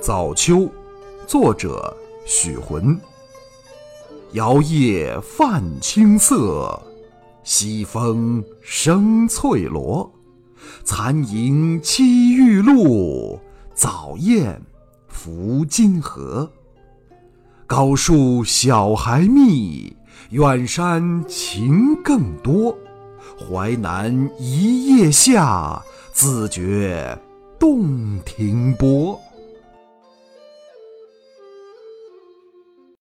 早秋，作者许浑。摇曳泛青色，西风生翠萝。残萤栖玉露，早雁拂金河。高树小孩密，远山晴更多。淮南一夜下，自觉洞庭波。